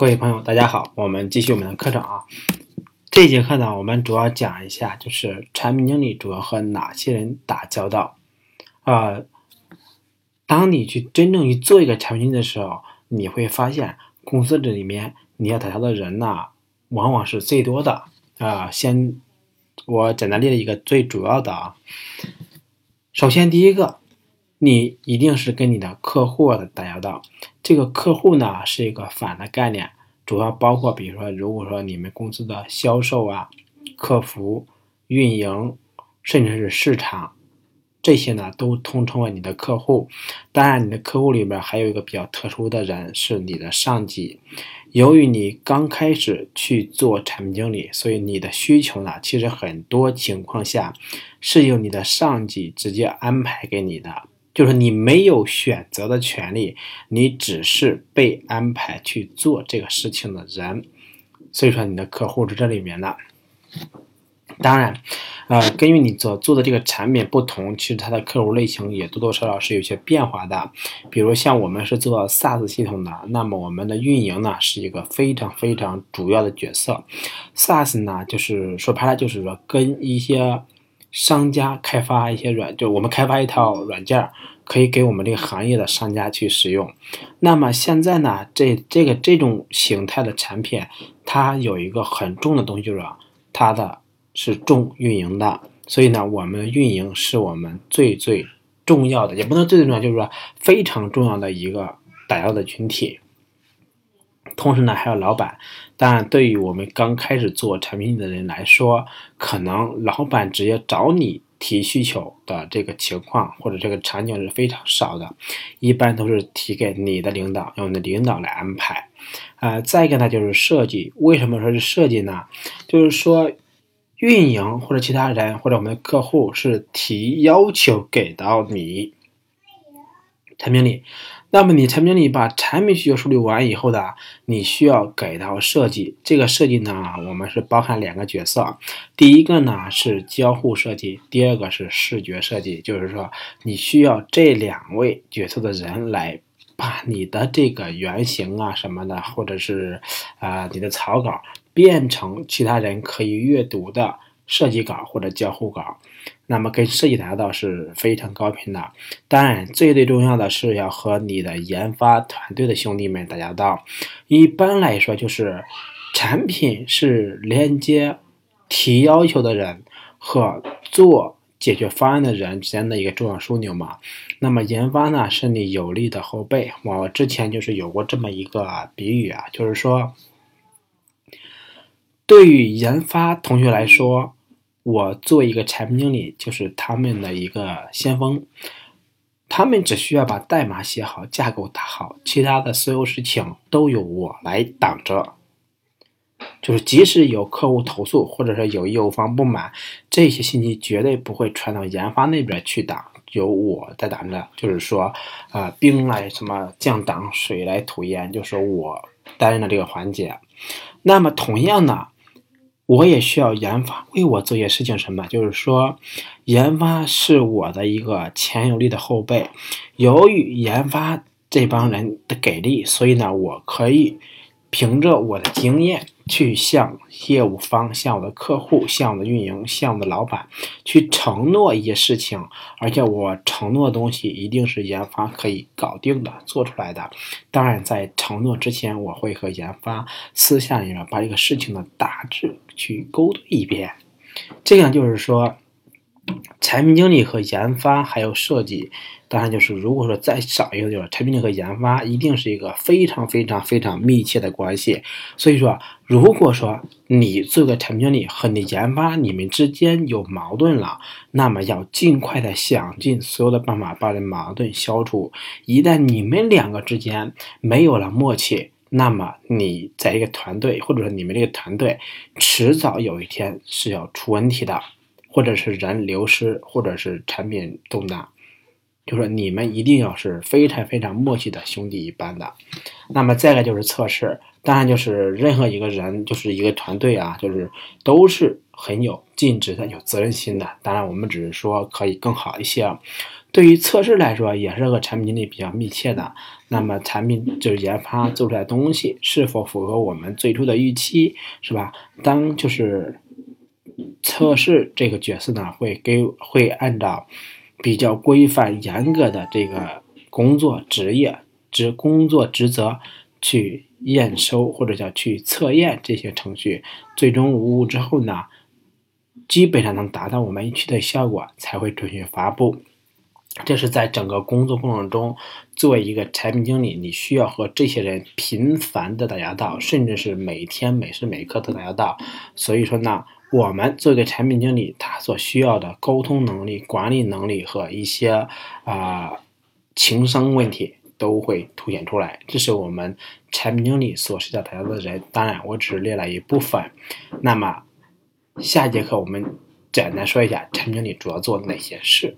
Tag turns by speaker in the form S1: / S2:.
S1: 各位朋友，大家好，我们继续我们的课程啊。这节课呢，我们主要讲一下，就是产品经理主要和哪些人打交道啊。当你去真正去做一个产品经理的时候，你会发现公司这里面你要打交道的人呢，往往是最多的啊。先我简单列了一个最主要的啊。首先第一个，你一定是跟你的客户打交道。这个客户呢是一个反的概念，主要包括，比如说，如果说你们公司的销售啊、客服、运营，甚至是市场，这些呢都通称为你的客户。当然，你的客户里边还有一个比较特殊的人是你的上级。由于你刚开始去做产品经理，所以你的需求呢，其实很多情况下是由你的上级直接安排给你的。就是你没有选择的权利，你只是被安排去做这个事情的人。所以说，你的客户是这里面的。当然，呃，根据你所做的这个产品不同，其实它的客户类型也多多少少是有些变化的。比如像我们是做 SaaS 系统的，那么我们的运营呢是一个非常非常主要的角色。SaaS 呢，就是说白了就是说跟一些。商家开发一些软，就我们开发一套软件，可以给我们这个行业的商家去使用。那么现在呢，这这个这种形态的产品，它有一个很重的东西，就是它的是重运营的。所以呢，我们运营是我们最最重要的，也不能最最重要，就是说非常重要的一个打造的群体。同时呢，还有老板。当然，对于我们刚开始做产品的人来说，可能老板直接找你提需求的这个情况或者这个场景是非常少的，一般都是提给你的领导，用你的领导来安排。呃，再一个呢，就是设计。为什么说是设计呢？就是说，运营或者其他人或者我们的客户是提要求给到你产品里。那么你产品经理把产品需求梳理完以后的，你需要给到设计。这个设计呢，我们是包含两个角色，第一个呢是交互设计，第二个是视觉设计。就是说，你需要这两位角色的人来把你的这个原型啊什么的，或者是啊你的草稿变成其他人可以阅读的设计稿或者交互稿。那么跟设计打交道是非常高频的，当然最最重要的是要和你的研发团队的兄弟们打交道。一般来说，就是产品是连接提要求的人和做解决方案的人之间的一个重要枢纽嘛。那么研发呢，是你有力的后背。我之前就是有过这么一个比喻啊，就是说，对于研发同学来说。我做一个产品经理，就是他们的一个先锋，他们只需要把代码写好，架构打好，其他的所有事情都由我来挡着。就是即使有客户投诉，或者说有业务方不满，这些信息绝对不会传到研发那边去挡，由我在挡着。就是说，啊，兵来什么将挡，水来土掩，就是我担任的这个环节。那么同样呢？我也需要研发为我做些事情，什么？就是说，研发是我的一个强有力的后背。由于研发这帮人的给力，所以呢，我可以。凭着我的经验去向业务方、向我的客户、向我的运营、向我的老板去承诺一些事情，而且我承诺的东西一定是研发可以搞定的、做出来的。当然，在承诺之前，我会和研发私下里面把这个事情的大致去沟通一遍。这样就是说。产品经理和研发还有设计，当然就是如果说再少一个，就是产品力和研发一定是一个非常非常非常密切的关系。所以说，如果说你做个产品经理和你研发你们之间有矛盾了，那么要尽快的想尽所有的办法把这矛盾消除。一旦你们两个之间没有了默契，那么你在一个团队或者说你们这个团队，迟早有一天是要出问题的。或者是人流失，或者是产品动荡，就说你们一定要是非常非常默契的兄弟一般的。那么再一个就是测试，当然就是任何一个人，就是一个团队啊，就是都是很有尽职的、有责任心的。当然我们只是说可以更好一些。对于测试来说，也是和产品经理比较密切的。那么产品就是研发做出来东西是否符合我们最初的预期，是吧？当就是测试这个角色呢，会给会按照比较规范严格的这个工作职业职工作职责去验收或者叫去测验这些程序，最终无误之后呢，基本上能达到我们预期的效果，才会准许发布。这是在整个工作过程中，作为一个产品经理，你需要和这些人频繁的打交道，甚至是每天每时每刻都打交道。所以说呢，我们作为产品经理，他所需要的沟通能力、管理能力和一些啊情商问题都会凸显出来。这是我们产品经理所需要打交道的人。当然，我只列了一部分。那么下节课我们简单说一下产品经理主要做哪些事。